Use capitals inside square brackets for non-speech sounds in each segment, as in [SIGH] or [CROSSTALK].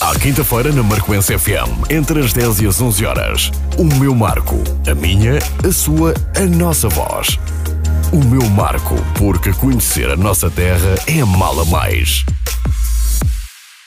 À quinta-feira na Marcoense FM, entre as 10 e as 11 horas. O meu Marco. A minha, a sua, a nossa voz. O meu Marco, porque conhecer a nossa terra é mala mais.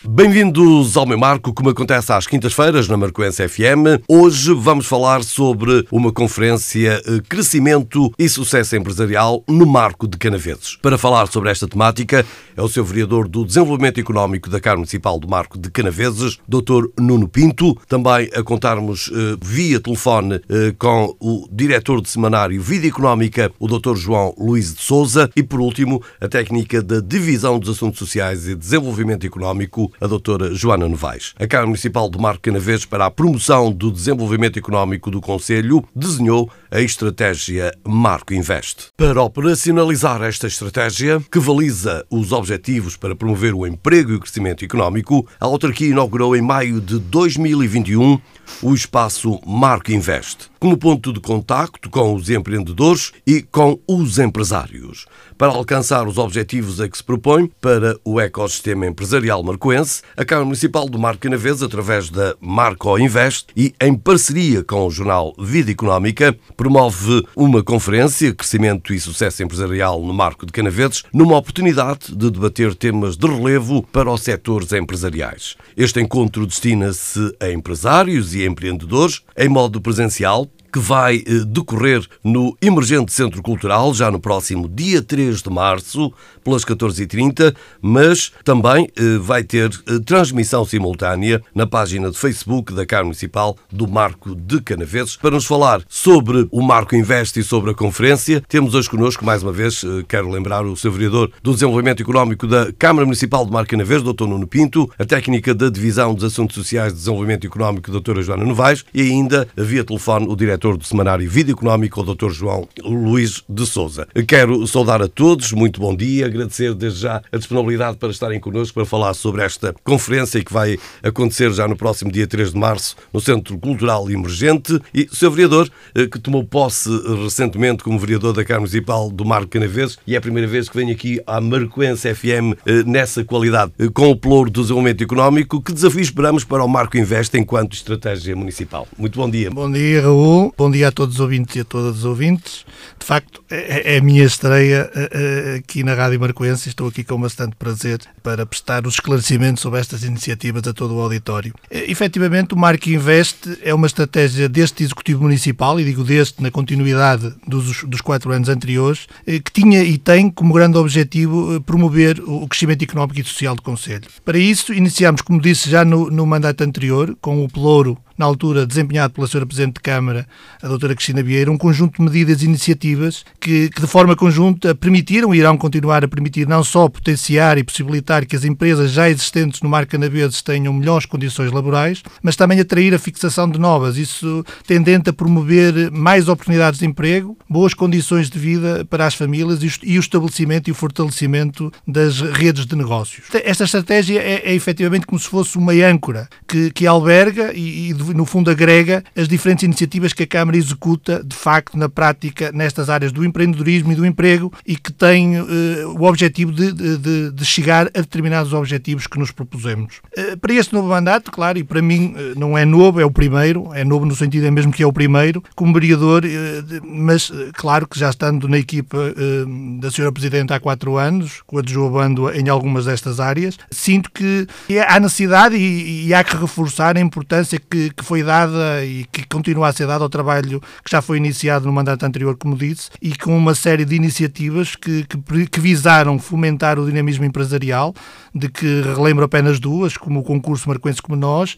Bem-vindos ao meu Marco, como acontece às quintas-feiras na Marcoense FM. Hoje vamos falar sobre uma conferência eh, Crescimento e Sucesso Empresarial no Marco de Canaveses. Para falar sobre esta temática é o seu vereador do Desenvolvimento Económico da Câmara Municipal do Marco de Canaveses, Dr. Nuno Pinto. Também a contarmos eh, via telefone eh, com o diretor de semanário Vida Económica, o Dr. João Luís de Souza. E, por último, a técnica da Divisão dos Assuntos Sociais e Desenvolvimento Económico, a doutora Joana Novaes. A Câmara Municipal de Marco Canaveses, para a promoção do desenvolvimento económico do Conselho, desenhou a estratégia Marco Invest. Para operacionalizar esta estratégia, que valiza os objetivos para promover o emprego e o crescimento económico, a autarquia inaugurou em maio de 2021 o espaço Marco Invest, como ponto de contacto com os empreendedores e com os empresários, para alcançar os objetivos a que se propõe para o ecossistema empresarial marcoense, a Câmara Municipal do Marco Canavês, através da Marco Invest e em parceria com o jornal Vida Económica, promove uma conferência Crescimento e Sucesso Empresarial no Marco de Canaveses, numa oportunidade de debater temas de relevo para os setores empresariais. Este encontro destina-se a empresários e empreendedores em modo presencial que vai eh, decorrer no Emergente Centro Cultural, já no próximo dia 3 de março, pelas 14h30, mas também eh, vai ter eh, transmissão simultânea na página de Facebook da Câmara Municipal do Marco de Canaveses. Para nos falar sobre o Marco Invest e sobre a conferência, temos hoje connosco, mais uma vez, quero lembrar o seu vereador do Desenvolvimento Económico da Câmara Municipal de Marco Canaveses, Dr. Nuno Pinto, a técnica da Divisão dos Assuntos Sociais de Desenvolvimento Económico, Dra. Joana Novaes, e ainda, via telefone, o diretor diretor do semanário Vida Económico, o Dr. João Luís de Souza. Quero saudar a todos, muito bom dia, agradecer desde já a disponibilidade para estarem connosco para falar sobre esta conferência que vai acontecer já no próximo dia 3 de março no Centro Cultural Emergente e seu vereador, eh, que tomou posse recentemente como vereador da Câmara Municipal do Marco Canaveses e é a primeira vez que venho aqui à Marcoense FM eh, nessa qualidade, eh, com o ploro do desenvolvimento económico. Que desafio esperamos para o Marco Invest enquanto estratégia municipal? Muito bom dia. Bom dia, Raul. Bom dia a todos os ouvintes e a todas as ouvintes. De facto, é, é a minha estreia eh, eh, aqui na Rádio Marcoense. Estou aqui com bastante prazer para prestar os esclarecimentos sobre estas iniciativas a todo o auditório. Eh, efetivamente, o Marco Invest é uma estratégia deste Executivo Municipal, e digo deste na continuidade dos, dos quatro anos anteriores, que tinha e tem como grande objetivo promover o crescimento económico e social do Conselho. Para isso, iniciámos, como disse já no, no mandato anterior, com o Pelouro na altura desempenhado pela Sra. Presidente de Câmara, a doutora Cristina Vieira, um conjunto de medidas e iniciativas que, que, de forma conjunta permitiram e irão continuar a permitir não só potenciar e possibilitar que as empresas já existentes no Mar Canaveses tenham melhores condições laborais, mas também atrair a fixação de novas, isso tendente a promover mais oportunidades de emprego, boas condições de vida para as famílias e o estabelecimento e o fortalecimento das redes de negócios. Esta estratégia é, é efetivamente como se fosse uma âncora que, que alberga e, e no fundo, agrega as diferentes iniciativas que a Câmara executa, de facto, na prática, nestas áreas do empreendedorismo e do emprego e que tem uh, o objetivo de, de, de, chegar a determinados objetivos que nos propusemos. Uh, para este novo mandato, claro, e para mim uh, não é novo, é o primeiro, é novo no sentido é mesmo que é o primeiro, como vereador, mas claro que já estando na equipa da Sra. Presidente há quatro anos, coadjuvando em algumas destas áreas, sinto que há necessidade e, e há que reforçar a importância que, que foi dada e que continua a ser dada ao trabalho que já foi iniciado no mandato anterior, como disse, e com uma série de iniciativas que, que, que visaram fomentar o dinamismo empresarial, de que relembro apenas duas, como o concurso Marcoense como Nós,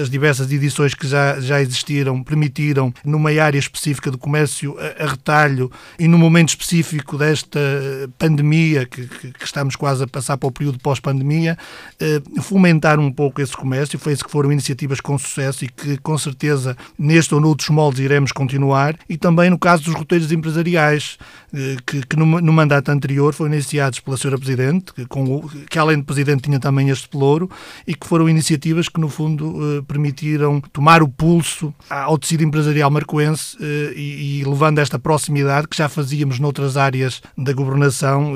as diversas edições que já, já existiram permitiram, numa área específica do comércio a, a retalho e no momento específico desta pandemia, que, que, que estamos quase a passar para o período pós-pandemia, eh, fomentar um pouco esse comércio. Foi isso que foram iniciativas com sucesso e que com certeza neste ou noutros moldes iremos continuar, e também no caso dos roteiros empresariais, que, que no, no, mandato anterior foram iniciados pela Sra. Presidente, que, com, que além de Presidente tinha também este pelouro, e que foram iniciativas que no fundo eh, permitiram tomar o pulso ao tecido empresarial marcoense eh, e, e levando esta proximidade que já fazíamos noutras áreas da governação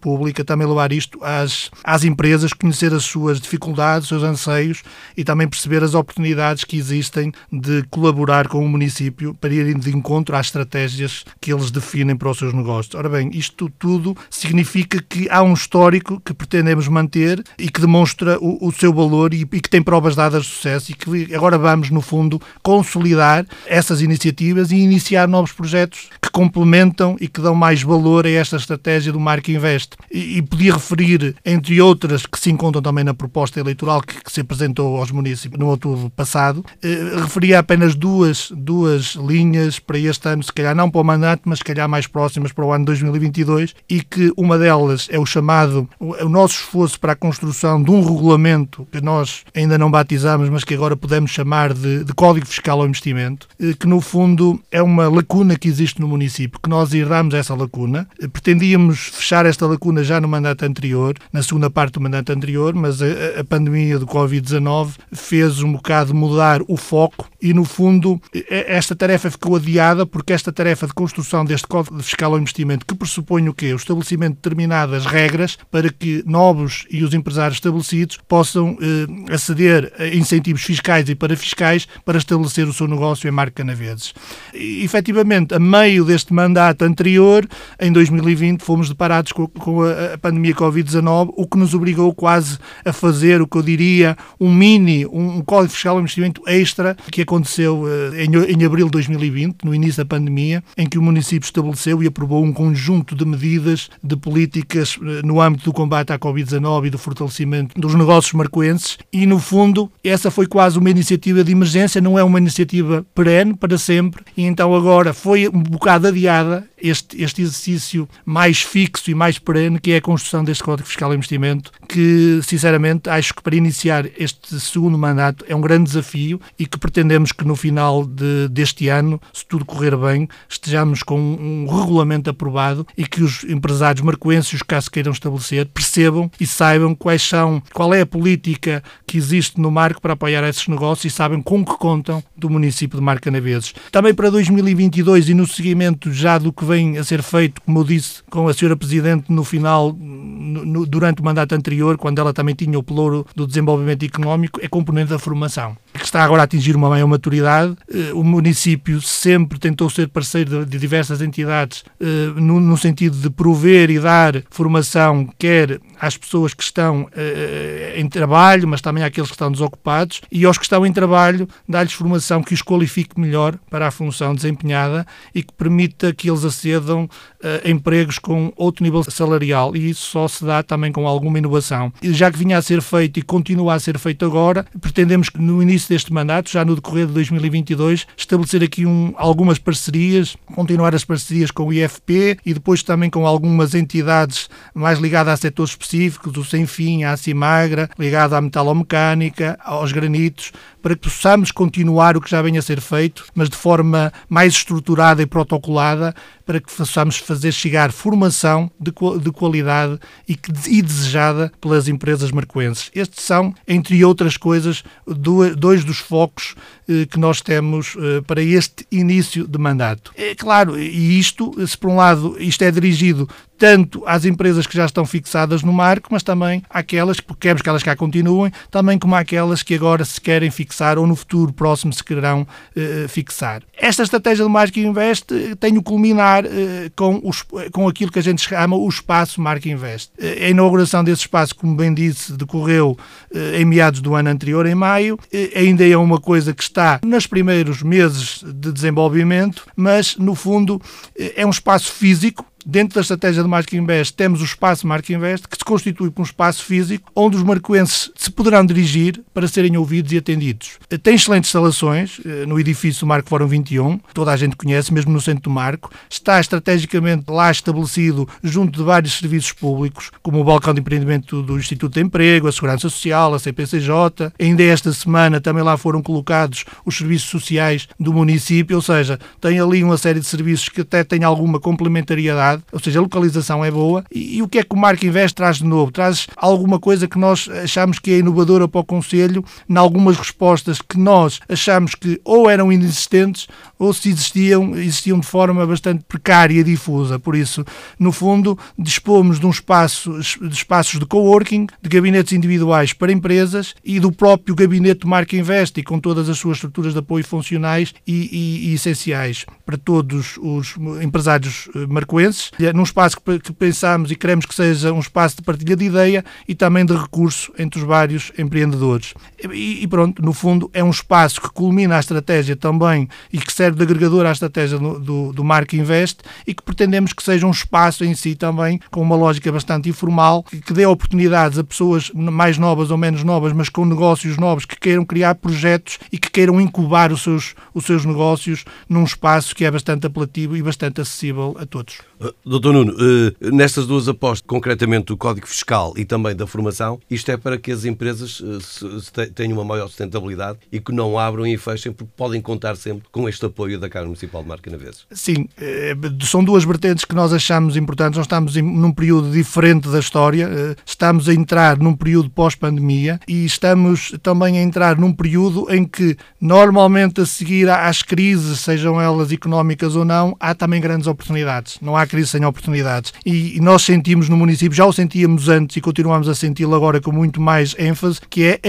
pública, também levar isto às, às empresas, conhecer as suas dificuldades, os seus anseios e também perceber as oportunidades que existem de colaborar com o município para irem de encontro às estratégias que eles definem para os seus negócios. Ora bem, isto tudo significa que há um histórico que pretendemos manter e que demonstra o, o seu valor e, e, que tem provas dadas de sucesso e que agora vamos, no fundo, consolidar essas iniciativas e iniciar novos projetos que complementam e que dão mais valor a esta estratégia do Marco Invest. E, e podia referir, entre outras, que se encontram também na proposta eleitoral que, que se apresentou aos municípios no outubro passado, eh, referia apenas duas, duas linhas para este ano, se calhar não para o mandato, mas se calhar mais próximas para o ano 2022, e que uma delas é o chamado, o nosso esforço para a construção de um regulamento que nós ainda não batizamos, mas que agora podemos chamar de, de Código Fiscal ao Investimento, eh, que no fundo é uma lacuna que existe no município, que nós herdamos essa lacuna. Eh, pretendíamos fechar esta lacuna já no mandato anterior, na segunda parte do mandato anterior, mas a, a pandemia do Covid-19 fez um bocado mudar o foco e, no fundo, esta tarefa ficou adiada porque esta tarefa de construção deste Código Fiscal ao Investimento, que pressupõe o quê? O estabelecimento de determinadas regras para que novos e os empresários estabelecidos possam eh, aceder a incentivos fiscais e parafiscais para estabelecer o seu negócio em Marca Canaveses. E, efetivamente, a meio deste mandato anterior, em 2020, fomos deparados com, com a, a pandemia Covid-19, o que nos obrigou quase a fazer o que eu diria um mini, um, um Código Fiscal ao Investimento extra que aconteceu eh, em, em abril de 2020, no início da pandemia, em que o município estabeleceu e aprovou um conjunto de medidas, de políticas eh, no âmbito do combate à Covid-19 e do fortalecimento dos negócios marcoenses. E, no fundo, essa foi quase uma iniciativa de emergência, não é uma iniciativa perene para sempre. E então agora foi um bocado adiada este, este exercício mais fixo e mais perene que é a construção deste Código Fiscal de Investimento que, sinceramente, acho que para iniciar este segundo mandato é um grande desafio e que pretendemos que no final de, deste ano, se tudo correr bem, estejamos com um regulamento aprovado e que os empresários marcoenses, os se queiram estabelecer, percebam e saibam quais são, qual é a política que existe no marco para apoiar esses negócios e sabem com que contam do município de Marca Canaveses. Também para 2022 e no seguimento já do que vem a ser feito, como eu disse, com a senhora Presidente no final, no, durante o mandato anterior, quando ela também tinha o pelouro do desenvolvimento económico, é componente da formação que está agora a atingir uma maior maturidade. Eh, o município sempre tentou ser parceiro de diversas entidades eh, no sentido de prover e dar formação, quer às pessoas que estão eh, em trabalho, mas também àqueles que estão desocupados, e aos que estão em trabalho, dar-lhes formação que os qualifique melhor para a função desempenhada e que permita que eles acedam a empregos com outro nível salarial. E isso só se dá também com alguma inovação. E já que vinha a ser feito e continua a ser feito agora, pretendemos que no início deste mandato, já no decorrer de 2022, estabelecer aqui um, algumas parcerias, continuar as parcerias com o IFP e depois também com algumas entidades mais ligadas a setores específicos, o Sem Fim, a Cimagra, ligado à metalomecânica, aos granitos, para que possamos continuar o que já vem a ser feito, mas de forma mais estruturada e protocolada, para que possamos fazer chegar formação de, de qualidade e, que, e desejada pelas empresas marcoenses. Estes são, entre outras coisas, dois dos focos eh, que nós temos eh, para este início de mandato. É claro, e isto, se por um lado isto é dirigido tanto às empresas que já estão fixadas no marco, mas também àquelas, porque queremos que elas cá continuem, também como àquelas que agora se querem fixar ou no futuro próximo se quererão eh, fixar. Esta estratégia do Marco Invest tem o culminar com, os, com aquilo que a gente chama o espaço Marco Invest. a inauguração desse espaço, como bem disse, decorreu em meados do ano anterior, em maio, ainda é uma coisa que está nos primeiros meses de desenvolvimento, mas no fundo é um espaço físico dentro da estratégia de Marco Invest, temos o espaço Marco Invest, que se constitui por um espaço físico onde os marcoenses se poderão dirigir para serem ouvidos e atendidos. Tem excelentes instalações eh, no edifício Marco Fórum 21, toda a gente conhece, mesmo no centro do Marco. Está estrategicamente lá estabelecido junto de vários serviços públicos, como o balcão de empreendimento do Instituto de Emprego, a Segurança Social, a CPCJ. Ainda esta semana também lá foram colocados os serviços sociais do município, ou seja, tem ali uma série de serviços que até têm alguma complementariedade, ou seja, a localização é boa. E, e o que é que o Marco Invest traz de novo? Traz alguma coisa que nós achamos que é inovadora para o Conselho, em algumas respostas que nós achamos que ou eram inexistentes ou se existiam, existiam de forma bastante precária e difusa. Por isso, no fundo, dispomos de um espaço, de espaços de coworking, de gabinetes individuais para empresas e do próprio gabinete Marca Invest e com todas as suas estruturas de apoio funcionais e, e, e essenciais para todos os empresários eh, marcoenses, num espaço que, pensamos e queremos que seja um espaço de partilha de ideia e também de recurso entre os vários empreendedores. E, pronto, no fundo, é um espaço que culmina a estratégia também e que serve de agregador à estratégia do, do, do Marca Invest e que pretendemos que seja um espaço em si também com uma lógica bastante informal, que, que dê oportunidades a pessoas mais novas ou menos novas, mas com negócios novos que queiram criar projetos e que queiram incubar os seus, os seus negócios num espaço que é bastante apelativo e bastante acessível a todos. Doutor Nuno, uh, nestas duas apostas, concretamente do Código Fiscal e também da formação, isto é para que as empresas uh, tenham uma maior sustentabilidade e que não abram e fechem, porque podem contar sempre com este apoio da Câmara Municipal de Marca Naveses. Sim, eh, são duas vertentes que nós achamos importantes. Nós estamos num período diferente da história, eh, estamos a entrar num período pós-pandemia e estamos também a entrar num período em que, normalmente, a seguir às crises, sejam elas económicas ou não, há também grandes oportunidades. Não há crise sem oportunidades. E nós sentimos no município, já o sentíamos antes e continuamos a senti-lo agora com muito mais ênfase, que é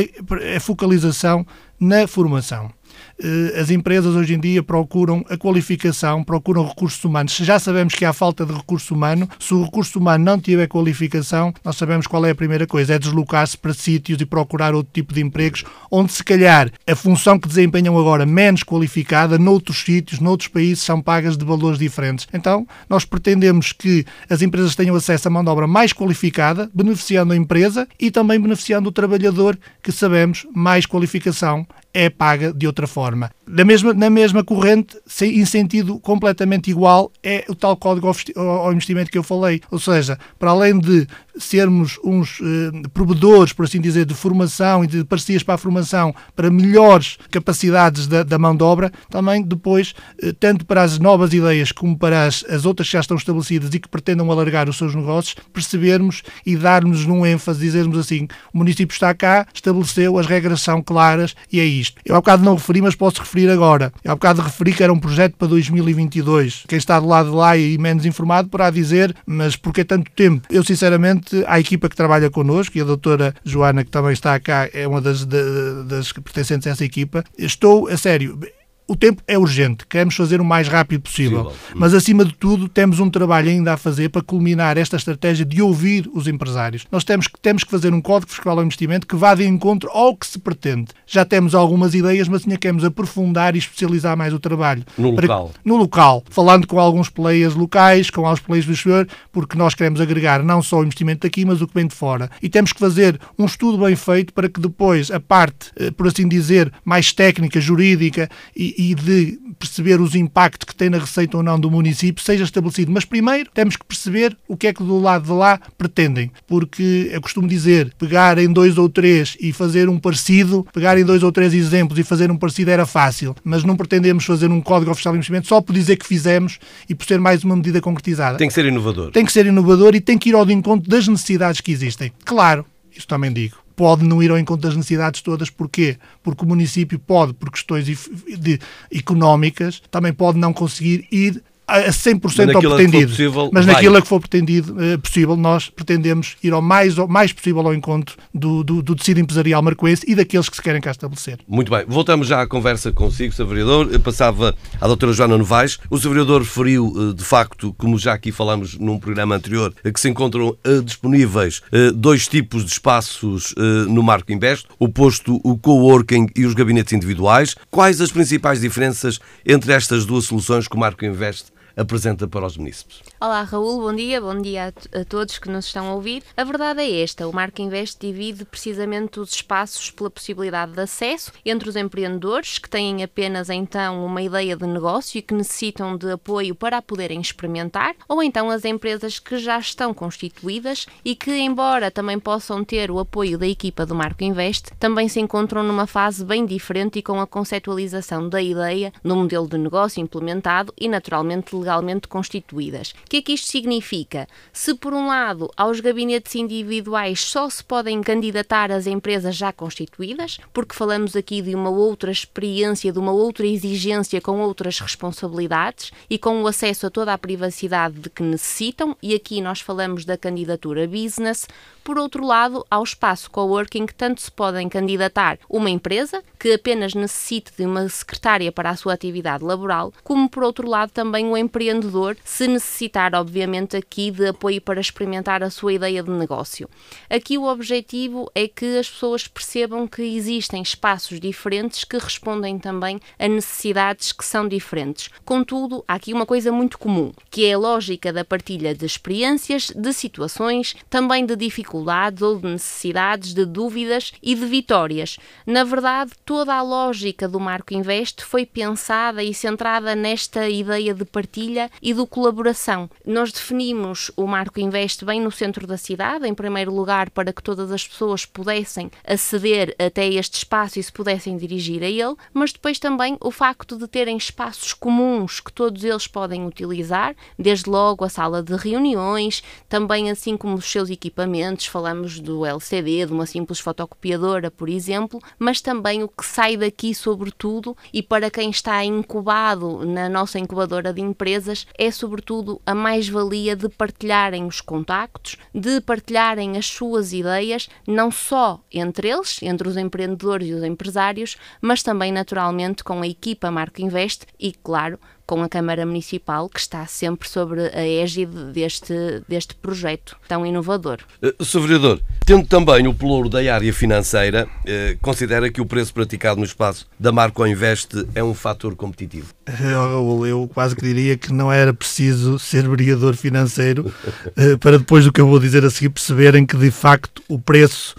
a focalização na formação. Eh, as empresas hoje em dia procuram a qualificação, procuram recursos humanos. Já sabemos que há falta de recurso humano. Se o recurso humano não tiver qualificação, nós sabemos qual é a primeira coisa: é deslocar-se para sítios e procurar outro tipo de empregos, onde se calhar a função que desempenham agora menos qualificada, noutros sítios, noutros países, são pagas de valores diferentes. Então, nós pretendemos que as empresas tenham acesso a mão de obra mais qualificada, beneficiando a empresa e também beneficiando o trabalhador, que sabemos mais qualificação é paga de outra forma. Na mesma, na mesma corrente, em sentido completamente igual, é o tal código ao investimento que eu falei. Ou seja, para além de sermos uns eh, provedores, por assim dizer, de formação e de parcerias para a formação para melhores capacidades da, da mão de obra, também depois, eh, tanto para as novas ideias como para as, as outras que já estão estabelecidas e que pretendam alargar os seus negócios, percebermos e darmos num ênfase, dizermos assim, o município está cá, estabeleceu, as regras são claras e é isto. Eu há bocado não referi, mas posso referir agora. Eu há bocado referi que era um projeto para 2022. Quem está do lado de lá e menos informado poderá dizer, mas por que tanto tempo? Eu, sinceramente, a equipa que trabalha connosco, e a doutora Joana, que também está cá, é uma das, das, das pertencentes a essa equipa, estou, a sério, o tempo é urgente, queremos fazer o mais rápido possível. possível. Mas, acima de tudo, temos um trabalho ainda a fazer para culminar esta estratégia de ouvir os empresários. Nós temos que, temos que fazer um código fiscal ao investimento que vá de encontro ao que se pretende. Já temos algumas ideias, mas ainda queremos aprofundar e especializar mais o trabalho. No para, local. No local. Falando com alguns players locais, com alguns players do exterior, porque nós queremos agregar não só o investimento aqui, mas o que vem de fora. E temos que fazer um estudo bem feito para que depois a parte, eh, por assim dizer, mais técnica, jurídica e, e de perceber os impactos que tem na receita ou não do município seja estabelecido. Mas primeiro temos que perceber o que é que do lado de lá pretendem. Porque eu costumo dizer, pegar em dois ou três e fazer um parecido, pegar em dois ou três exemplos e fazer um parecido era fácil. Mas não pretendemos fazer um código oficial de investimento só por dizer que fizemos e por ser mais uma medida concretizada. Tem que ser inovador. Tem que ser inovador e tem que ir ao encontro das necessidades que existem. Claro, isso também digo pode não ir ao encontro das necessidades todas. Porquê? Porque o município pode, por questões de, económicas, também pode não conseguir ir a 100% ao pretendido. Possível, mas naquilo que for pretendido, uh, possível, nós pretendemos ir ao mais, ao mais possível ao encontro do, do, do tecido empresarial marcoense e daqueles que se querem cá estabelecer. Muito bem. Voltamos já à conversa consigo, Sr. Vereador. Eu passava à doutora Joana Novaes. O Sr. Vereador referiu, uh, de facto, como já aqui falamos num programa anterior, uh, que se encontram disponíveis dois tipos de espaços no Marco Invest, o posto o coworking e os gabinetes individuais. Quais as principais diferenças entre estas duas soluções que o Marco Invest apresenta para os municípios. Olá, Raul, bom dia, bom dia a, a, todos que nos estão a ouvir. A verdade é esta: o Marco Invest divide precisamente os espaços pela possibilidade de acesso entre os empreendedores que têm apenas então uma ideia de negócio e que necessitam de apoio para a poderem experimentar, ou então as empresas que já estão constituídas e que, embora também possam ter o apoio da equipa do Marco Invest, também se encontram numa fase bem diferente e com a conceptualização da ideia no modelo de negócio implementado e naturalmente legalmente constituídas que é que isto significa? Se, por um lado, aos gabinetes individuais só se podem candidatar as empresas já constituídas, porque falamos aqui de uma outra experiência, de uma outra exigência com outras responsabilidades e com o acesso a toda a privacidade de que necessitam, e aqui nós falamos da candidatura business. Por outro lado, ao espaço coworking, tanto se podem candidatar uma empresa que apenas necessite de uma secretária para a sua atividade laboral, como por outro lado também o empreendedor, se necessitar obviamente, aqui de apoio para experimentar a sua ideia de negócio. Aqui o objetivo é que as pessoas percebam que existem espaços diferentes que respondem também a necessidades que são diferentes. Contudo, há aqui uma coisa muito comum, que é a lógica da partilha de experiências, de situações, também de dificuldades ou de necessidades, de dúvidas e de vitórias. Na verdade, toda a lógica do Marco Invest foi pensada e centrada nesta ideia de partilha e de colaboração. Nós definimos o Marco Invest bem no centro da cidade, em primeiro lugar, para que todas as pessoas pudessem aceder até este espaço e se pudessem dirigir a ele, mas depois também o facto de terem espaços comuns que todos eles podem utilizar, desde logo a sala de reuniões, também assim como os seus equipamentos, falamos do LCD, de uma simples fotocopiadora, por exemplo, mas também o que sai daqui, sobretudo, e para quem está incubado na nossa incubadora de empresas, é sobretudo a mais-valia de partilharem os contactos, de partilharem as suas ideias, não só entre eles, entre os empreendedores e os empresários, mas também naturalmente com a equipa Marco Invest e, claro, com a Câmara Municipal, que está sempre sobre a égide deste, deste projeto tão inovador. Uh, Sr. Vereador, tendo também o pelouro da área financeira, uh, considera que o preço praticado no espaço da Marco Invest é um fator competitivo? Uh, eu quase que diria que não era preciso ser vereador financeiro uh, [LAUGHS] para depois do que eu vou dizer a seguir perceberem que de facto o preço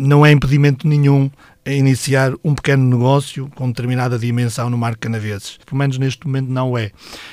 não é impedimento nenhum a iniciar um pequeno negócio com determinada dimensão no Mar Canaveses. Pelo menos neste momento não é.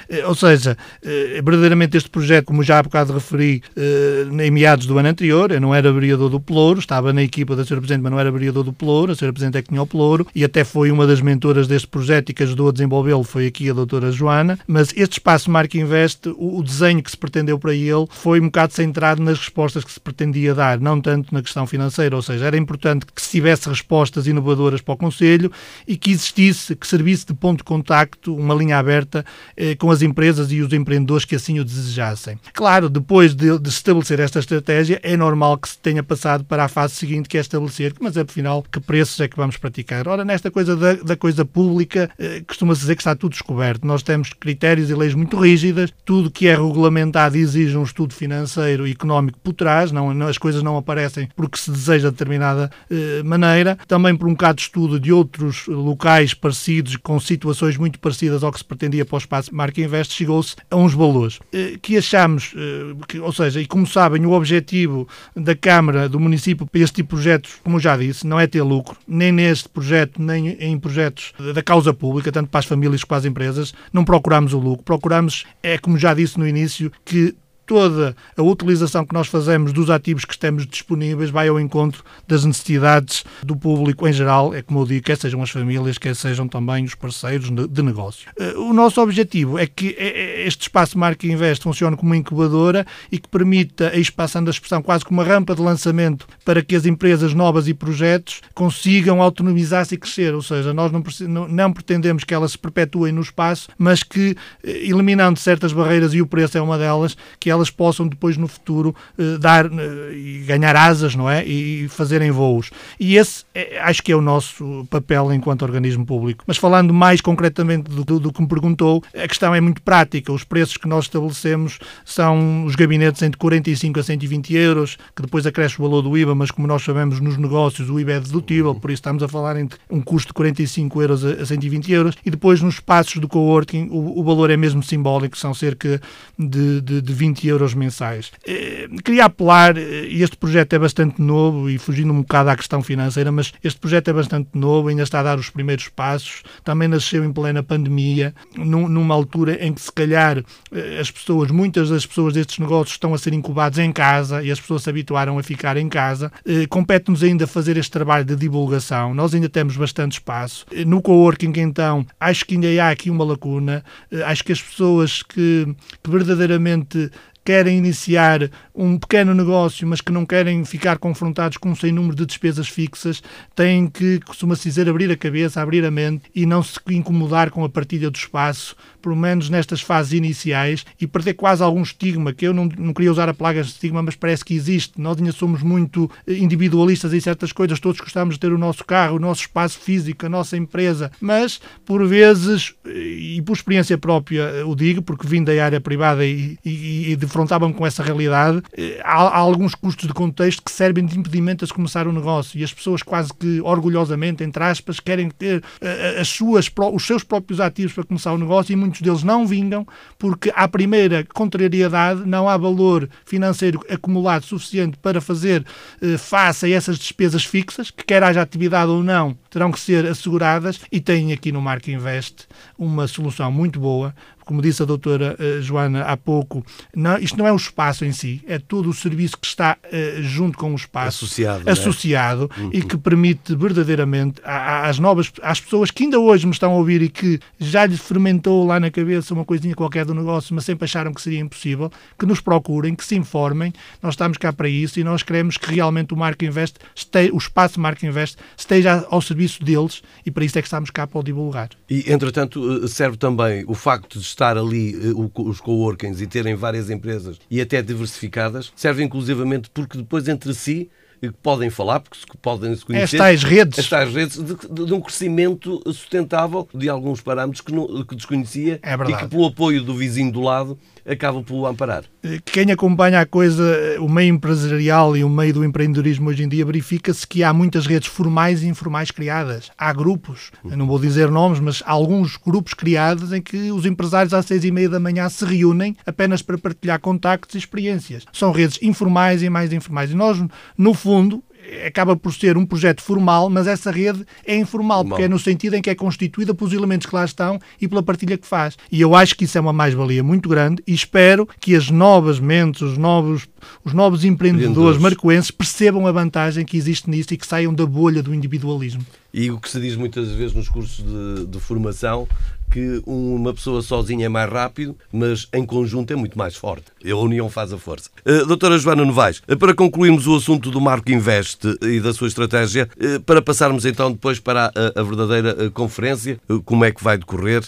Eh, ou seja, eh, verdadeiramente este projeto, como já há bocado referi, eh, em meados do ano anterior, eu não era vereador do Pelouro, estava na equipa da Sra. Presidente, mas não era vereador do Pelouro, a Sra. Presidente é que tinha o Pelouro, e até foi uma das mentoras deste projeto e que ajudou a desenvolvê-lo, foi aqui a doutora Joana, mas este espaço Marco Invest, o, desenho que se pretendeu para ele foi um bocado centrado nas respostas que se pretendia dar, não tanto na questão financeira, ou seja, era importante que se tivesse respostas inovadoras para o Conselho e que existisse, que servisse de ponto de contacto, uma linha aberta eh, com as empresas e os empreendedores que assim o desejassem. Claro, depois de, de estabelecer esta estratégia, é normal que se tenha passado para a fase seguinte, que é estabelecer, mas afinal, que preços é que vamos praticar? Ora, nesta coisa da, da coisa pública, eh, costuma-se dizer que está tudo descoberto. Nós temos critérios e leis muito rígidas, tudo que é regulamentado exige um estudo financeiro e económico por trás, não, as coisas não aparecem porque se deseja de determinada eh, maneira. Também por um bocado de estudo de outros locais parecidos, com situações muito parecidas ao que se pretendia para o espaço Marca Invest, chegou-se a uns valores. Eh, que achamos, eh, que, ou seja, e como sabem, o objetivo da Câmara, do município, para este tipo de projetos, como já disse, não é ter lucro, nem neste projeto, nem em projetos da causa pública, tanto para as famílias como para as empresas, não procuramos o lucro, procuramos, é como já disse no início, que toda a utilização que nós fazemos dos ativos que temos disponíveis vai ao encontro das necessidades do público em geral, é como eu digo, quer sejam as famílias, quer sejam também os parceiros de negócio. Eh, o nosso objetivo é que é, é, este espaço Marca Invest funcione como incubadora e que permita, a expansão da expressão, quase como uma rampa de lançamento para que as empresas novas e projetos consigam autonomizar-se e crescer, ou seja, nós não, não pretendemos que elas se perpetuem no espaço, mas que, eh, eliminando certas barreiras, e o preço é uma delas, que elas possam depois no futuro uh, dar uh, e ganhar asas, não é? E, fazerem voos. E esse é, acho que é o nosso papel enquanto organismo público. Mas falando mais concretamente do, do, do, que me perguntou, a questão é muito prática. Os preços que nós estabelecemos são os gabinetes entre 45 a 120 euros, que depois acresce o valor do IVA, mas como nós sabemos nos negócios o IVA é dedutível, por isso estamos a falar entre um custo de 45 euros a 120 euros. E depois nos espaços do coworking o, o valor é mesmo simbólico, são cerca de, de, de 20 euros mensais. Eh, queria apelar, eh, este projeto é bastante novo e fugindo um bocado à questão financeira, mas este projeto é bastante novo, ainda está a dar os primeiros passos, também nasceu em plena pandemia, numa altura em que se calhar eh, as pessoas, muitas das pessoas destes negócios estão a ser incubados em casa e as pessoas se habituaram a ficar em casa. Compete-nos ainda fazer este trabalho de divulgação, nós ainda temos bastante espaço. No coworking, então, acho que ainda há aqui uma lacuna, acho que as pessoas que, que verdadeiramente querem iniciar um pequeno negócio, mas que não querem ficar confrontados com um sem número de despesas fixas, têm que, costuma-se dizer, abrir a cabeça, abrir a mente e não se incomodar com a partilha do espaço, pelo menos nestas fases iniciais, e perder quase algum estigma, que eu não, não queria usar a plaga de estigma, mas parece que existe. Nós ainda somos muito individualistas em certas coisas, todos gostamos de ter o nosso carro, o nosso espaço físico, a nossa empresa, mas por vezes, e por experiência própria o digo, porque vim da área privada e, e, e de confrontavam com essa realidade, eh, há, há, alguns custos de contexto que servem de impedimento a se começar um negócio e as pessoas quase que orgulhosamente, entre aspas, querem ter as suas, os seus próprios ativos para começar o negócio e muitos deles não vingam porque à primeira contrariedade não há valor financeiro acumulado suficiente para fazer uh, face a essas despesas fixas, que quer haja atividade ou não, terão que ser asseguradas e têm aqui no Marco Invest uma solução muito boa como disse a doutora uh, Joana há pouco, não, isto não é o espaço em si, é todo o serviço que está uh, junto com o espaço associado, associado é? e que permite verdadeiramente às novas às pessoas que ainda hoje me estão a ouvir e que já lhes fermentou lá na cabeça uma coisinha qualquer do negócio, mas sempre acharam que seria impossível, que nos procurem, que se informem. Nós estamos cá para isso e nós queremos que realmente o Marco Invest, esteja, o espaço Marco Invest, esteja ao serviço deles e para isso é que estamos cá para o divulgar. E, entretanto, eh, serve também o facto de estar ali uh, os coworkings e terem várias empresas e até diversificadas, serve inclusivamente porque depois entre si que podem falar, porque se podem se conhecer. Estas redes. Estas redes de, de, de, um crescimento sustentável de alguns parâmetros que, não, que desconhecia é e que, pelo apoio do vizinho do lado, acaba por amparar. Quem acompanha a coisa, o meio empresarial e o meio do empreendedorismo hoje em dia, verifica-se que há muitas redes formais e informais criadas. Há grupos, não vou dizer nomes, mas há alguns grupos criados em que os empresários às seis e meia da manhã se reúnem apenas para partilhar contactos e experiências. São redes informais e mais informais. E nós, no fundo, acaba por ser um projeto formal, mas essa rede é informal, porque é no sentido em que é constituída pelos elementos que lá estão e pela partilha que faz. E eu acho que isso é uma mais-valia muito grande e espero que as novas mentes, os novos, os novos empreendedores marcoenses percebam a vantagem que existe nisso e que saiam da bolha do individualismo. E o que se diz muitas vezes nos cursos de, de formação que uma pessoa sozinha é mais rápido, mas em conjunto é muito mais forte. A união faz a força. Uh, doutora Joana Novaes, uh, para concluirmos o assunto do Marco Invest e da sua estratégia, uh, para passarmos então depois para a, a verdadeira conferência, como é que vai decorrer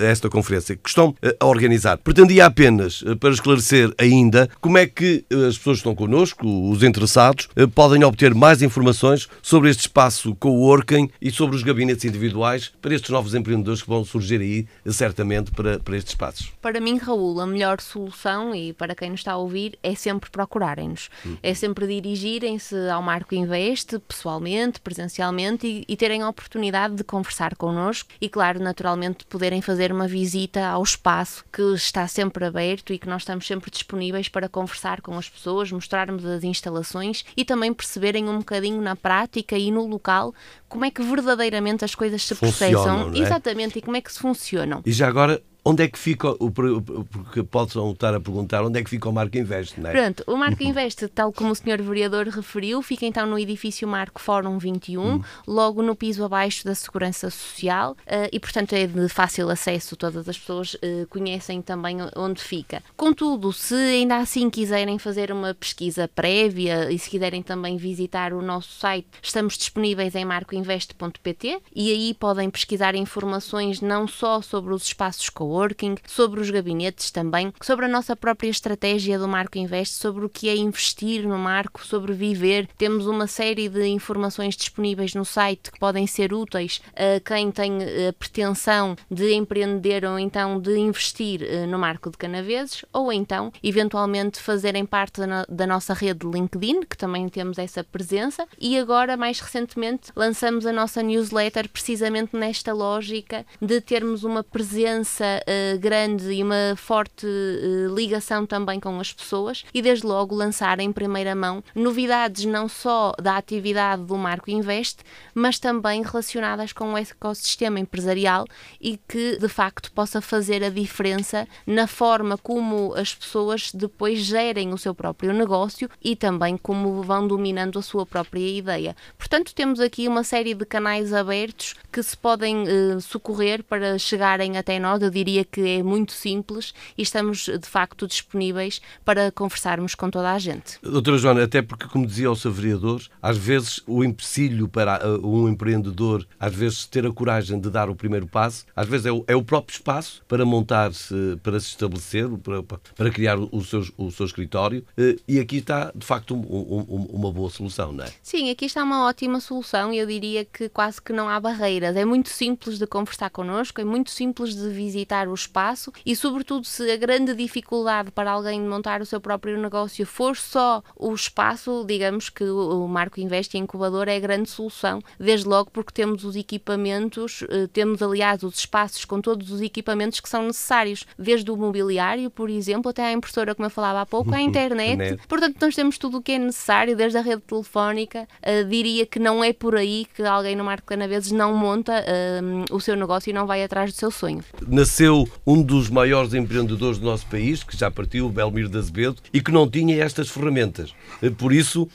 esta conferência que estão a organizar. Pretendia apenas, para esclarecer ainda, como é que as pessoas que estão connosco, os interessados, podem obter mais informações sobre este espaço coworking e sobre os gabinetes individuais para estes novos empreendedores que vão surgir aí, certamente, para, para estes espaços. Para mim, Raul, a melhor solução, e para quem nos está a ouvir, é sempre procurarem-nos. Hum. É sempre dirigirem-se ao Marco Invest, pessoalmente, presencialmente, e, e, terem a oportunidade de conversar connosco e, claro, naturalmente, poderem fazer uma visita ao espaço que está sempre aberto e que nós estamos sempre disponíveis para conversar com as pessoas, mostrarmos as instalações e também perceberem um bocadinho na prática e no local como é que verdadeiramente as coisas se Funcionam, processam. É? Exatamente, e como é que se funcionam. E já agora, Onde é que fica, o, porque possam estar a perguntar, onde é que fica o Marco Invest, não é? Pronto, o Marco Invest, tal como o Sr. Vereador referiu, fica então no edifício Marco Fórum 21, hum. logo no piso abaixo da Segurança Social uh, e, portanto, é de fácil acesso, todas as pessoas uh, conhecem também onde fica. Contudo, se ainda assim quiserem fazer uma pesquisa prévia e se quiserem também visitar o nosso site, estamos disponíveis em marcoinvest.pt e aí podem pesquisar informações não só sobre os espaços coworking, sobre os gabinetes também, sobre a nossa própria estratégia do Marco Invest, sobre o que é investir no Marco, sobre viver. Temos uma série de informações disponíveis no site que podem ser úteis a quem tem a pretensão de empreender ou então de investir eh, no Marco de Canaveses, ou então, eventualmente, fazerem parte da nossa rede LinkedIn, que também temos essa presença, e agora, mais recentemente, lançamos a nossa newsletter precisamente nesta lógica de termos uma presença uh, grande e uma forte uh, ligação também com as pessoas e, desde logo, lançar em primeira mão novidades não só da atividade do Marco Invest, mas também relacionadas com o ecossistema empresarial e que, de facto, possa fazer a diferença na forma como as pessoas depois gerem o seu próprio negócio e também como vão dominando a sua própria ideia. Portanto, temos aqui uma série de canais abertos que se podem uh, socorrer para chegarem até nós. Eu diria que é muito simples e estamos de facto disponíveis para conversarmos com toda a gente. Doutora Joana, até porque, como dizia o seu vereador, às vezes o empecilho para uh, um empreendedor, às vezes ter a coragem de dar o primeiro passo, às vezes é o, é o próprio espaço para montar-se, para se estabelecer, para, para criar o seu, o seu escritório. Uh, e aqui está, de facto, um, um, uma boa solução, não é? Sim, aqui está uma ótima solução e eu diria que quase que não há barreiras. É muito simples de conversar connosco, é muito simples de visitar o espaço e, sobretudo, se a grande dificuldade para alguém montar o seu próprio negócio for só o espaço, digamos que o Marco Invest Incubador é a grande solução, desde logo porque temos os equipamentos, eh, temos aliás os espaços com todos os equipamentos que são necessários, desde o mobiliário, por exemplo, até à impressora, como eu falava há pouco, à [LAUGHS] internet. Portanto, nós temos tudo o que é necessário, desde a rede telefónica. Uh, diria que não é por aí que alguém no Marco Canaveses não monta uh, o seu negócio e não vai atrás do seu sonho. Nasceu um dos maiores empreendedores do nosso país, que já partiu, o Belmiro de Azevedo, e que não tinha estas ferramentas. Uh, por isso,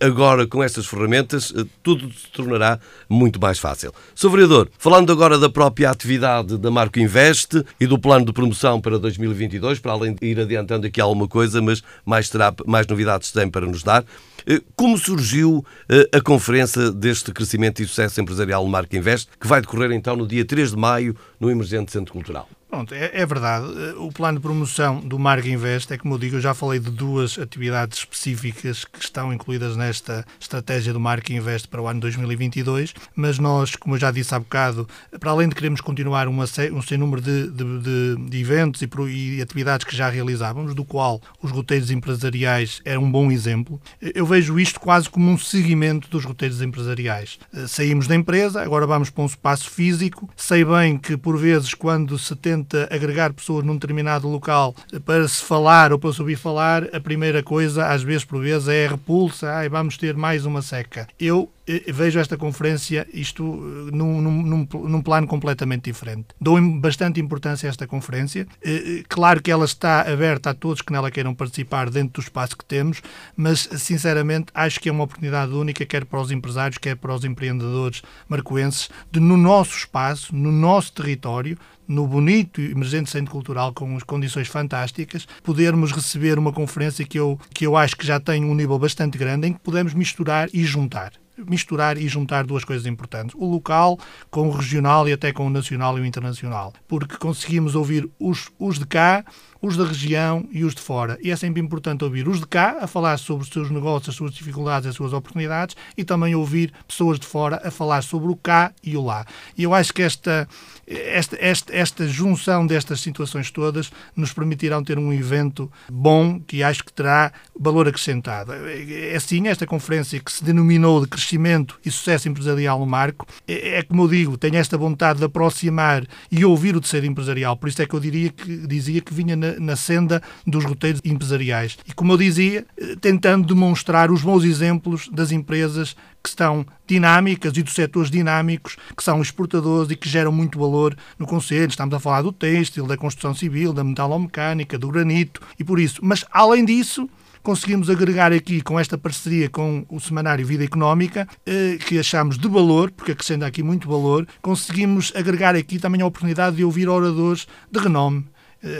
agora com estas ferramentas, tudo se tornará muito mais fácil. Sr. Vereador, falando agora da própria atividade da Marco Invest e do plano de promoção para 2022, para além de ir adiantando aqui alguma coisa, mas mais, terá, mais novidades tem para nos dar. Eh, como surgiu eh, a conferência deste crescimento e sucesso empresarial no Marco Invest, que vai decorrer então no dia 3 de maio no Emergente Centro Cultural? Pronto, é, é, verdade. O plano de promoção do Marg Invest é, como eu digo, eu já falei de duas atividades específicas que estão incluídas nesta estratégia do Marg Invest para o ano 2022, mas nós, como eu já disse há bocado, para além de queremos continuar uma, um sem número de, de, de, de eventos e, e, atividades que já realizávamos, do qual os roteiros empresariais é um bom exemplo, eu vejo isto quase como um seguimento dos roteiros empresariais. Eh, saímos da empresa, agora vamos para um espaço físico. Sei bem que, por vezes, quando se tenta tenta agregar pessoas num determinado local para se falar ou para se ouvir falar, a primeira coisa, às vezes por vezes, é a repulsa, ai, vamos ter mais uma seca. Eu vejo esta conferência isto eh, num, num, num, plano completamente diferente. Dou bastante importância a esta conferência. Eh, eh, claro que ela está aberta a todos que nela queiram participar dentro do espaço que temos, mas sinceramente acho que é uma oportunidade única, quer para os empresários, quer para os empreendedores marcoenses, de no nosso espaço, no nosso território, no bonito e emergente centro cultural com as condições fantásticas, podermos receber uma conferência que eu, que eu acho que já tem um nível bastante grande, em que podemos misturar e juntar misturar e juntar duas coisas importantes: o local com o regional e até com o nacional e o internacional, porque conseguimos ouvir os, os de cá os da região e os de fora. E é sempre importante ouvir os de cá a falar sobre os seus negócios, as suas dificuldades, as suas oportunidades e também ouvir pessoas de fora a falar sobre o cá e o lá. E eu acho que esta, esta, esta, esta junção destas situações todas nos permitirão ter um evento bom que acho que terá valor acrescentado. É assim, esta conferência que se denominou de crescimento e sucesso empresarial no Marco, é, é como eu digo, tem esta vontade de aproximar e ouvir o terceiro empresarial. Por isso é que eu diria que, dizia que vinha na, na senda dos roteiros empresariais. E, como eu dizia, eh, tentando demonstrar os bons exemplos das empresas que estão dinâmicas e dos setores dinâmicos que são exportadores e que geram muito valor no Conselho. Estamos a falar do têxtil, da construção civil, da metalomecânica, do granito e por isso. Mas, além disso, conseguimos agregar aqui com esta parceria com o Semanário Vida Económica, eh, que achamos de valor, porque acrescenta aqui muito valor, conseguimos agregar aqui também a oportunidade de ouvir oradores de renome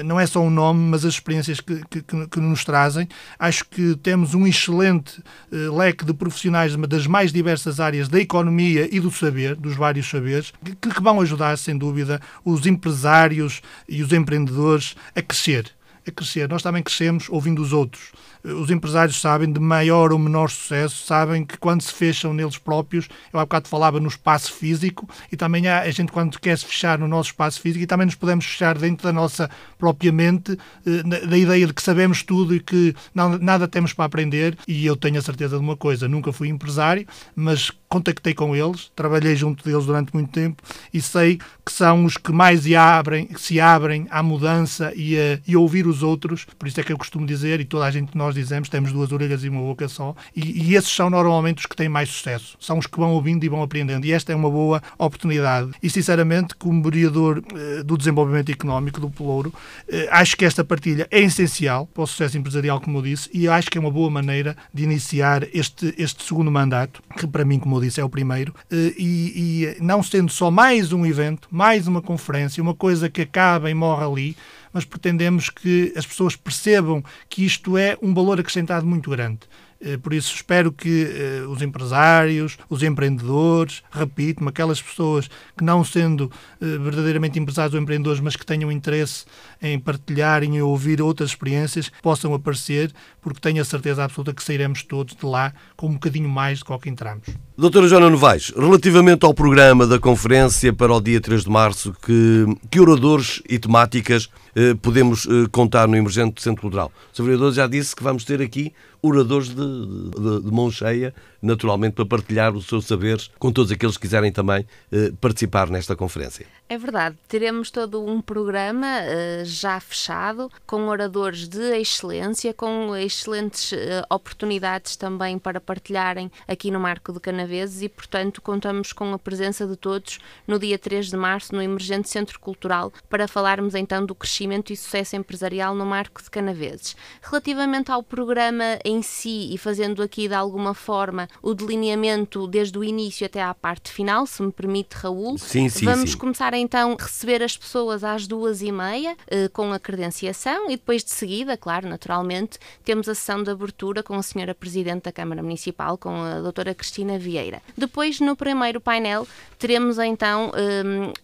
não é só o nome, mas as experiências que, que, que nos trazem. Acho que temos um excelente leque de profissionais das mais diversas áreas da economia e do saber, dos vários saberes, que, que vão ajudar, sem dúvida, os empresários e os empreendedores a crescer a crescer. Nós também crescemos ouvindo os outros os empresários sabem, de maior ou menor sucesso, sabem que quando se fecham neles próprios, eu há bocado falava no espaço físico, e também há a gente quando quer se fechar no nosso espaço físico, e também nos podemos fechar dentro da nossa própria mente, eh, da ideia de que sabemos tudo e que não, nada temos para aprender, e eu tenho a certeza de uma coisa, nunca fui empresário, mas contactei com eles, trabalhei junto deles durante muito tempo e sei que são os que mais se abrem, se abrem à mudança e a, e a ouvir os outros, por isso é que eu costumo dizer, e toda a gente nós dizemos, temos duas orelhas e uma boca só, e, e, esses são normalmente os que têm mais sucesso. São os que vão ouvindo e vão aprendendo. E esta é uma boa oportunidade. E, sinceramente, como vereador eh, do desenvolvimento económico do Pelouro, eh, acho que esta partilha é essencial para o sucesso empresarial, como eu disse, e acho que é uma boa maneira de iniciar este, este segundo mandato, que para mim, como eu disse, é o primeiro, eh, e, e não sendo só mais um evento, mais uma conferência, uma coisa que acaba e morre ali, mas pretendemos que as pessoas percebam que isto é um valor acrescentado muito grande. Eh, por isso, espero que eh, os empresários, os empreendedores, repito-me, aquelas pessoas que, não sendo eh, verdadeiramente empresários ou empreendedores, mas que tenham interesse em partilhar e ouvir outras experiências, possam aparecer, porque tenho a certeza absoluta que sairemos todos de lá com um bocadinho mais do que entramos. Doutora Joana Novaes, relativamente ao programa da conferência para o dia 3 de março, que, que oradores e temáticas podemos eh, contar no Emergente Centro Cultural? O Sr. Vereador já disse que vamos ter aqui oradores de, de, de, mão cheia, naturalmente, para partilhar os seus saberes com todos aqueles que quiserem também eh, participar nesta conferência. É verdade, teremos todo um programa eh, já fechado, com oradores de excelência, com excelentes eh, oportunidades também para partilharem aqui no Marco de Canaveses e, portanto, contamos com a presença de todos no dia 3 de março no Emergente Centro Cultural para falarmos então do crescimento e sucesso empresarial no Marco de Canaveses. Relativamente ao programa em si e fazendo aqui de alguma forma o delineamento desde o início até à parte final, se me permite, Raul. Sim, sim, Vamos sim. começar então receber as pessoas às duas e meia eh, com a credenciação e depois de seguida, claro, naturalmente, temos a sessão de abertura com a senhora Presidente da Câmara Municipal, com a doutora Cristina Vieira. Depois, no primeiro painel, teremos então,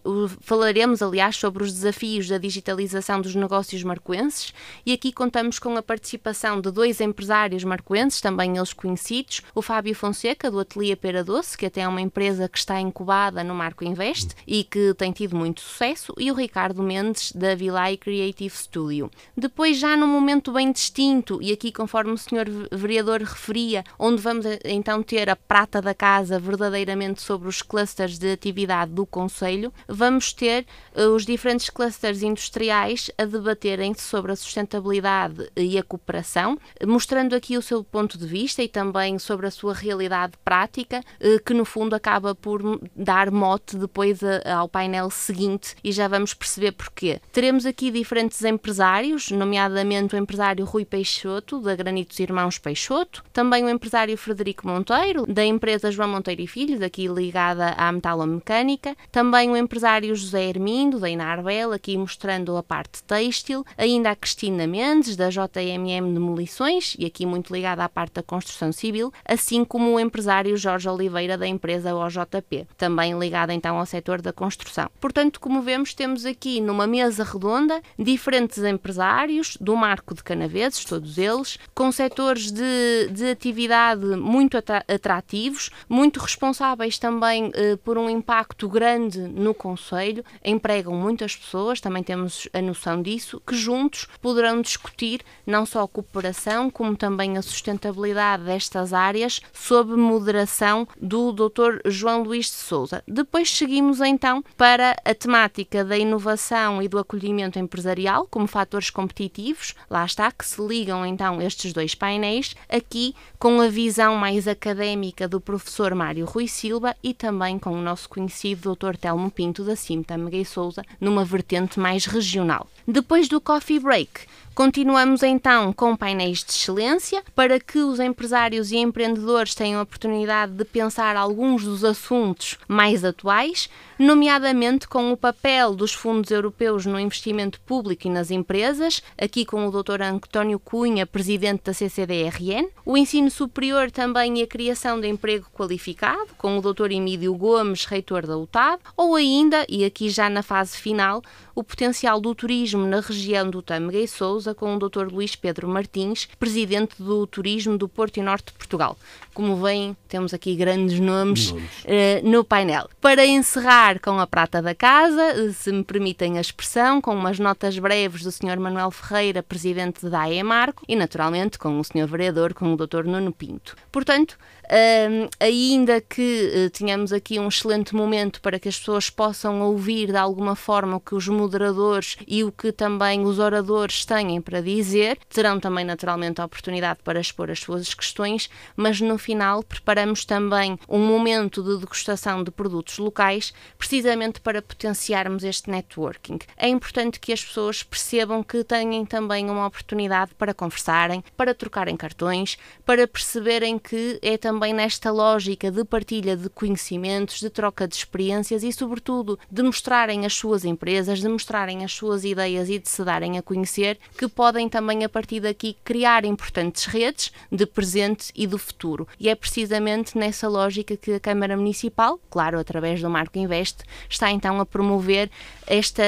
um, falaremos aliás sobre os desafios da digitalização dos negócios marcoenses e aqui contamos com a participação de dois empresários marcoenses, também eles conhecidos, o Fábio Fonseca, do Ateliê Pera Doce, que até é uma empresa que está incubada no Marco Invest e que tem tido muito sucesso, e o Ricardo Mendes, da Vilay Creative Studio. Depois, já num momento bem distinto, e aqui conforme o senhor vereador referia, onde vamos eh, então ter a prata da casa verdadeiramente sobre os clusters de atividade do Conselho, vamos ter uh, os diferentes clusters industriais a debaterem sobre a sustentabilidade e a cooperação, mostrando aqui o seu ponto de vista e também sobre a sua realidade prática, uh, que no fundo acaba por dar mote depois ao painel seguinte e já vamos perceber porquê. Teremos aqui diferentes empresários, nomeadamente o empresário Rui Peixoto, da Granitos Irmãos Peixoto, também o empresário Frederico Monteiro, da empresa João Monteiro e Filhos, aqui ligada à metalomecânica, também o empresário José Hermindo, da Inarbel, aqui mostrando a parte têxtil, ainda a Cristina Mendes, da JMM Demolições, e aqui muito ligada à parte da construção civil, assim como o empresário Jorge Oliveira, da empresa OJP, também ligada então ao setor da construção. Portanto, como vemos, temos aqui numa mesa redonda diferentes empresários do Marco de Canaveses, todos eles, com setores de, de atividade muito atrativos, muito responsáveis também eh, por um impacto grande no Conselho, empregam muitas pessoas, também temos a disso, que juntos poderão discutir não só a cooperação, como também a sustentabilidade destas áreas, sob moderação do Dr. João Luís de Souza. Depois seguimos então para a temática da inovação e do acolhimento empresarial como fatores competitivos, lá está, que se ligam então estes dois painéis, aqui com a visão mais académica do professor Mário Rui Silva e também com o nosso conhecido Dr. Telmo Pinto da Cimta Meguei Souza, numa vertente mais regional. Depois do coffee break, Continuamos então com painéis de excelência para que os empresários e empreendedores tenham a oportunidade de pensar alguns dos assuntos mais atuais, nomeadamente com o papel dos fundos europeus no investimento público e nas empresas, aqui com o Dr. António Cunha, presidente da CCDRN, o ensino superior também e a criação de emprego qualificado, com o Dr. Emílio Gomes, reitor da UTAD, ou ainda, e aqui já na fase final, o potencial do turismo na região do Tâmega e Sousa com o Dr. Luís Pedro Martins, presidente do Turismo do Porto e Norte de Portugal. Como veem, temos aqui grandes nomes, nomes. Uh, no painel. Para encerrar com a prata da casa, se me permitem a expressão, com umas notas breves do Sr. Manuel Ferreira, presidente da AEMARCO, e naturalmente com o Sr. Vereador, com o Dr. Nuno Pinto. Portanto, Uh, ainda que uh, tenhamos aqui um excelente momento para que as pessoas possam ouvir de alguma forma o que os moderadores e o que também os oradores têm para dizer, terão também naturalmente a oportunidade para expor as suas questões, mas no final preparamos também um momento de degustação de produtos locais, precisamente para potenciarmos este networking. É importante que as pessoas percebam que têm também uma oportunidade para conversarem, para trocarem cartões, para perceberem que é também também nesta lógica de partilha de conhecimentos, de troca de experiências e, sobretudo, de mostrarem as suas empresas, de mostrarem as suas ideias e de se darem a conhecer, que podem também, a partir daqui, criar importantes redes de presente e do futuro. E é precisamente nessa lógica que a Câmara Municipal, claro, através do Marco Invest, está então a promover esta,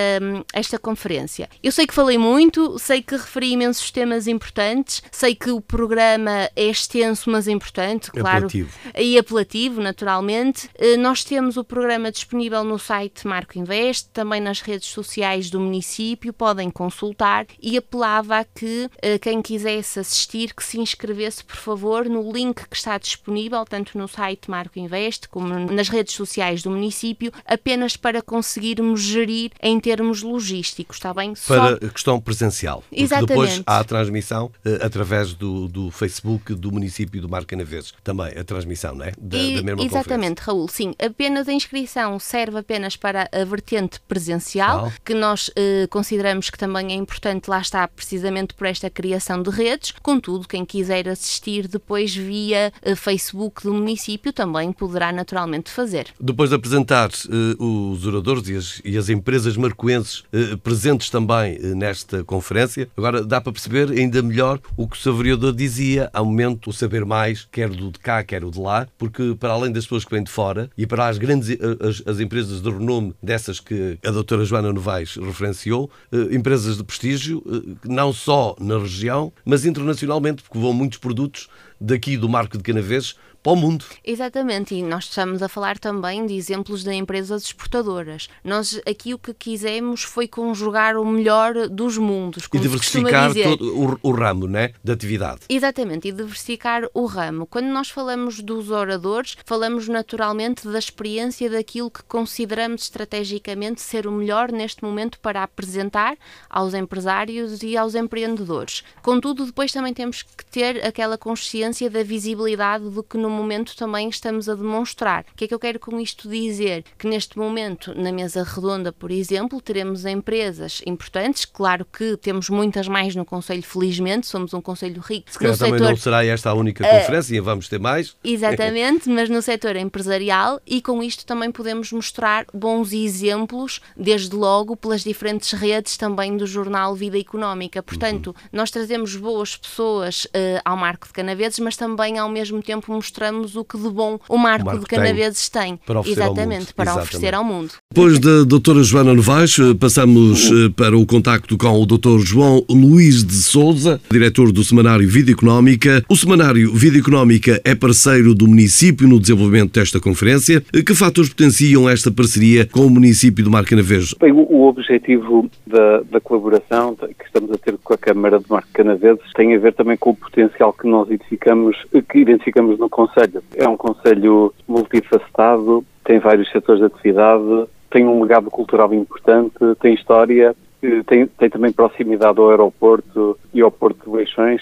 esta conferência. Eu sei que falei muito, sei que referi imensos temas importantes, sei que o programa é extenso, mas importante, claro apelativo. e apelativo, naturalmente. Eh, nós temos o programa disponível no site Marco Invest, também nas redes sociais do município, podem consultar e apelava a que eh, quem quisesse assistir que se inscrevesse, por favor, no link que está disponível, tanto no site Marco Invest como nas redes sociais do município, apenas para conseguirmos gerir em termos logísticos, está bem? Para a questão presencial. Exatamente. Depois há a transmissão uh, através do, do Facebook do município do Marco Canaveses. Também também a transmissão, não é? Da, e, da mesma Exatamente, Raul, sim. Apenas a inscrição serve apenas para a vertente presencial, que nós eh, consideramos que também é importante, lá está, precisamente por esta criação de redes. Contudo, quem quiser assistir depois via eh, Facebook do município também poderá naturalmente fazer. Depois de apresentar eh, os oradores e as, e as empresas marcoenses eh, presentes também eh, nesta conferência, agora dá para perceber ainda melhor o que o seu vereador dizia ao momento, o saber mais, quer do de cá, cá, quer o de lá, porque para além das pessoas que vêm de fora e para as grandes eh, as, as empresas de renome dessas que a doutora Joana Novaes referenciou, eh, empresas de prestígio, eh, não só na região, mas internacionalmente, porque vão muitos produtos daqui do Marco de Canaveses para o mundo. Exatamente, e nós estamos a falar também de exemplos de empresas exportadoras. Nós aqui o que quisemos foi conjugar o melhor dos mundos. e diversificar todo o, o, ramo né, da atividade. Exatamente, e diversificar o ramo. Quando nós falamos dos oradores, falamos naturalmente da experiência daquilo que consideramos estrategicamente ser o melhor neste momento para apresentar aos empresários e aos empreendedores. Contudo, depois também temos que ter aquela consciência da visibilidade do que no momento também estamos a demonstrar. O que é que eu quero com isto dizer? Que neste momento, na mesa redonda, por exemplo, teremos empresas importantes, claro que temos muitas mais no Conselho, felizmente, somos um Conselho rico. Se calhar também setor... não será esta a única eh, conferência, uh, vamos ter mais. [LAUGHS] Exatamente, mas no setor empresarial e com isto também podemos mostrar bons exemplos, desde logo pelas diferentes redes também do jornal Vida Económica. Portanto, uhum. nós trazemos boas pessoas uh, ao Marco de Canaveses, mas também ao mesmo tempo mostramos o que de bom o Marco, o Marco de Canaveses tem. Para oferecer Exatamente, para Exatamente. oferecer ao mundo. Depois da doutora Joana Novaes, eh, passamos uhum. para o contacto com o doutor João Luís de Souza, diretor do Semanário Vida Económica. O Semanário Vida Económica é parceiro do município no desenvolvimento desta conferência. Eh, que fatores potenciam esta parceria com o município de Marco Canaveses? Bem, o objetivo da, da colaboração que estamos a ter com a Câmara de Marco Canaveses tem a ver também com o potencial que nós identificamos, que identificamos no Conselho. É um Conselho multifacetado, tem vários setores de atividade, tem um legado cultural importante, tem história, tem, tem também proximidade ao aeroporto e ao Porto de Leixões.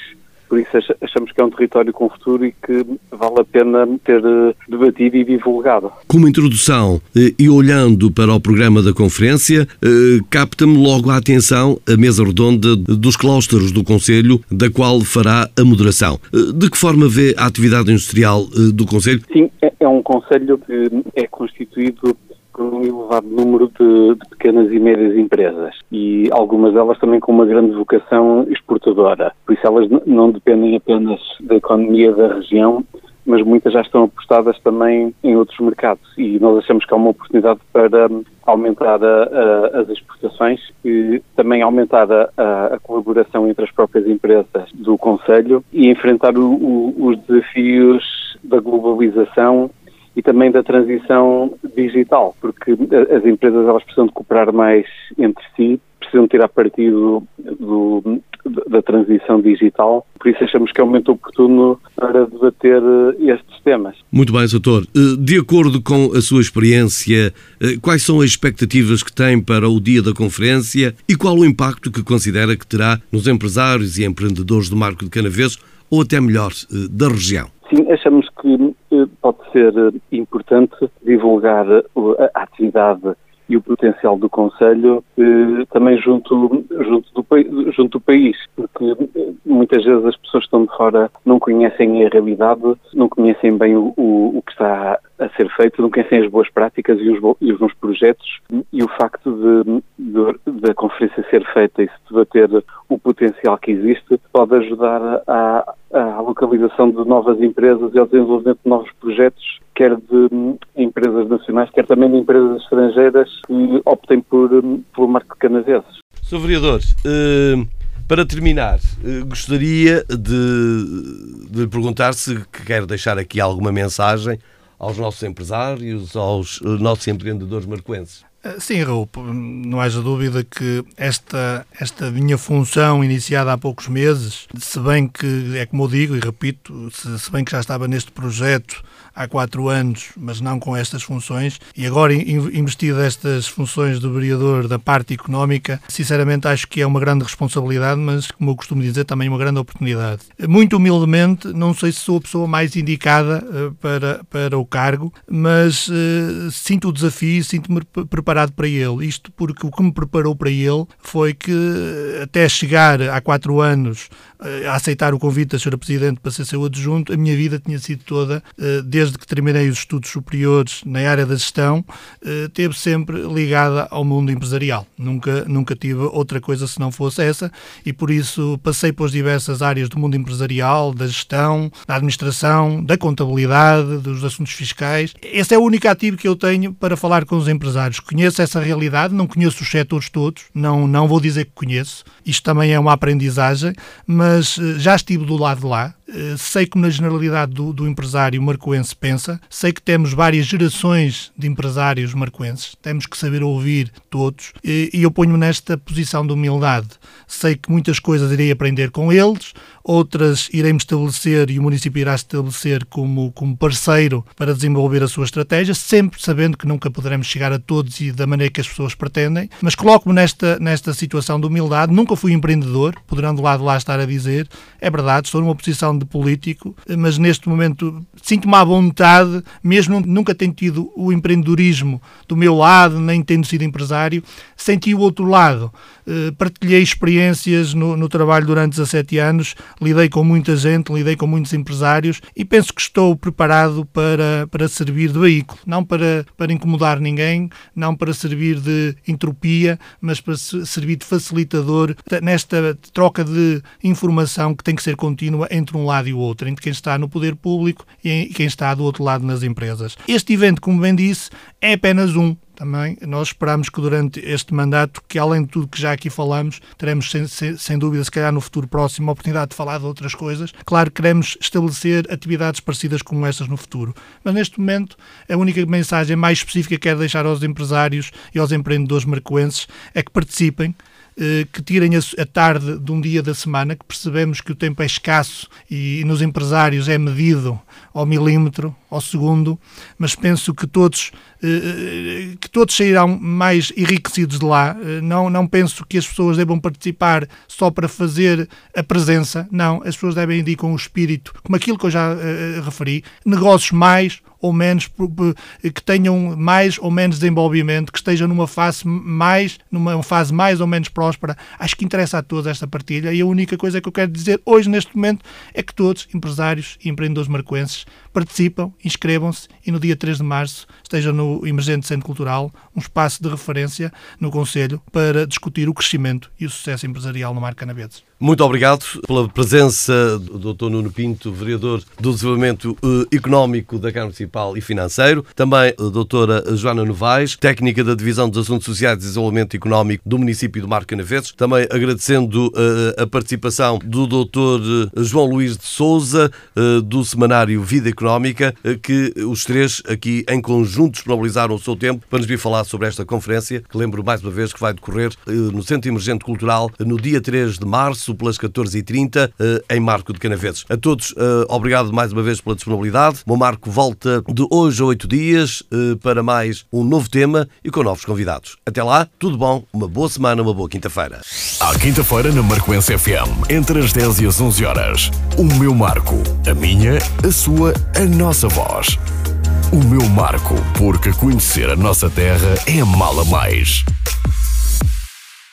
Por isso achamos que é um território com futuro e que vale a pena ter eh, debatido e divulgado. Como introdução eh, e olhando para o programa da conferência, eh, capta-me logo a atenção a mesa redonda dos claustros do Conselho, da qual fará a moderação. De que forma vê a atividade industrial do Conselho? Sim, é, é um Conselho que é constituído por um elevado número de, de, pequenas e médias empresas e algumas delas também com uma grande vocação exportadora. Por isso elas não dependem apenas da economia da região, mas muitas já estão apostadas também em outros mercados e nós achamos que há uma oportunidade para aumentar a, a, as exportações e também aumentar a, a, colaboração entre as próprias empresas do Conselho e enfrentar o, o, os desafios da globalização e também da transição digital, porque as empresas elas precisam de cooperar mais entre si, precisam tirar partido do, da transição digital, por isso achamos que é um momento oportuno para debater eh, estes temas. Muito bem, doutor. Eh, de acordo com a sua experiência, eh, quais são as expectativas que tem para o dia da conferência e qual o impacto que considera que terá nos empresários e empreendedores do Marco de Canaveses ou até melhor, da região? Sim, achamos que pode ser importante divulgar a atividade e o potencial do Conselho eh, também junto, junto, do, junto do país, porque eh, muitas vezes as pessoas que estão de fora não conhecem a realidade, não conhecem bem o, o, o que está a ser feito, não conhecem as boas práticas e os, e os bons projetos e o facto de, da conferência ser feita e se debater o potencial que existe pode ajudar à localização de novas empresas e ao desenvolvimento de novos projetos, quer de hum, empresas nacionais, quer também de empresas estrangeiras que optem por, hum, pelo marco canadenses. Sr. Vereador, eh, para terminar, gostaria de, de perguntar se quer deixar aqui alguma mensagem aos nossos empresários, aos eh, nossos empreendedores marcoenses. Eh, sim, Raul, não haja dúvida que esta, esta minha função iniciada há poucos meses, se bem que, é como eu digo e repito, se, se bem que já estava neste projeto há quatro anos, mas não com estas funções, e agora investido estas funções do vereador da parte económica, sinceramente acho que é uma grande responsabilidade, mas como eu costumo dizer, também uma grande oportunidade. Muito humildemente, não sei se sou a pessoa mais indicada uh, para, para o cargo, mas uh, sinto o desafio, sinto-me preparado para ele. Isto porque o que me preparou para ele foi que até chegar há quatro anos a aceitar o convite da Sra. Presidente para ser seu adjunto, a minha vida tinha sido toda desde desde que terminei os estudos superiores na área da gestão, eh, teve sempre ligada ao mundo empresarial. Nunca, nunca tive outra coisa se não fosse essa e por isso passei pelas diversas áreas do mundo empresarial, da gestão, da administração, da contabilidade, dos assuntos fiscais. Esse é o único ativo que eu tenho para falar com os empresários. Conheço essa realidade, não conheço os setores todos, não, não vou dizer que conheço. Isto também é uma aprendizagem, mas eh, já estive do lado de lá, sei como na generalidade do, do, empresário marcoense pensa, sei que temos várias gerações de empresários marcoenses, temos que saber ouvir todos e, e eu ponho-me nesta posição de humildade. Sei que muitas coisas irei aprender com eles, outras irei-me estabelecer e o município irá estabelecer como, como parceiro para desenvolver a sua estratégia, sempre sabendo que nunca poderemos chegar a todos e da maneira que as pessoas pretendem, mas coloco-me nesta, nesta situação de humildade. Nunca fui empreendedor, poderão do lado lá estar a dizer, é verdade, estou numa posição de político, mas neste momento sinto-me à vontade, mesmo nunca tendo tido o empreendedorismo do meu lado, nem tendo sido empresário, senti o outro lado. Eh, partilhei experiências no, no trabalho durante 17 anos, lidei com muita gente, lidei com muitos empresários e penso que estou preparado para, para servir de veículo, não para, para incomodar ninguém, não para servir de entropia, mas para servir de facilitador nesta troca de informação que tem que ser contínua entre um lado e o outro, entre quem está no poder público e quem está do outro lado nas empresas. Este evento, como bem disse, é apenas um também nós esperamos que durante este mandato, que além de tudo que já aqui falamos, teremos sem, sem, sem, dúvida, se calhar no futuro próximo, a oportunidade de falar de outras coisas. Claro, queremos estabelecer atividades parecidas como estas no futuro. Mas neste momento, a única mensagem mais específica que quero deixar aos empresários e aos empreendedores marcoenses é que participem, que tirem a tarde de um dia da semana, que percebemos que o tempo é escasso e nos empresários é medido ao milímetro, ao segundo, mas penso que todos, eh, que todos sairão mais enriquecidos de lá. Não, não penso que as pessoas devam participar só para fazer a presença, não, as pessoas devem ir com o espírito, como aquilo que eu já referi, negócios mais ou menos, que tenham mais ou menos desenvolvimento, que estejam numa fase mais, numa fase mais ou menos próspera. Acho que interessa a todos esta partilha e a única coisa que eu quero dizer hoje, neste momento, é que todos, empresários e empreendedores marcoenses, participam, inscrevam-se e no dia 3 de março estejam no Emergente Centro Cultural, um espaço de referência no Conselho para discutir o crescimento e o sucesso empresarial no Mar Canaveses. Muito obrigado pela presença do Dr. Nuno Pinto, vereador do Desenvolvimento eh, Económico da Câmara Municipal e Financeiro. Também a doutora Joana Novaes, técnica da Divisão dos Assuntos Sociais e Desenvolvimento Económico do município de Mar Canaveses. Também agradecendo uh, a participação do Dr. Eh, João Luís de Souza, do Semanário Vida Económica, uh, que os três aqui em conjunto disponibilizaram o seu tempo para nos vir falar sobre esta conferência, que lembro mais uma vez que vai decorrer no Centro Emergente Cultural no dia 3 de março pelas 14h30 eh, em Marco de Canaveses. A todos, eh, obrigado mais uma vez pela disponibilidade. O Marco volta de hoje a oito dias eh, para mais um novo tema e com novos convidados. Até lá, tudo bom, uma boa semana, uma boa quinta-feira. À quinta-feira na Marcoense FM, entre as 10 e as 11 horas. O meu Marco, a minha, a sua, a nossa voz. O meu Marco, porque conhecer a nossa terra é mala mais.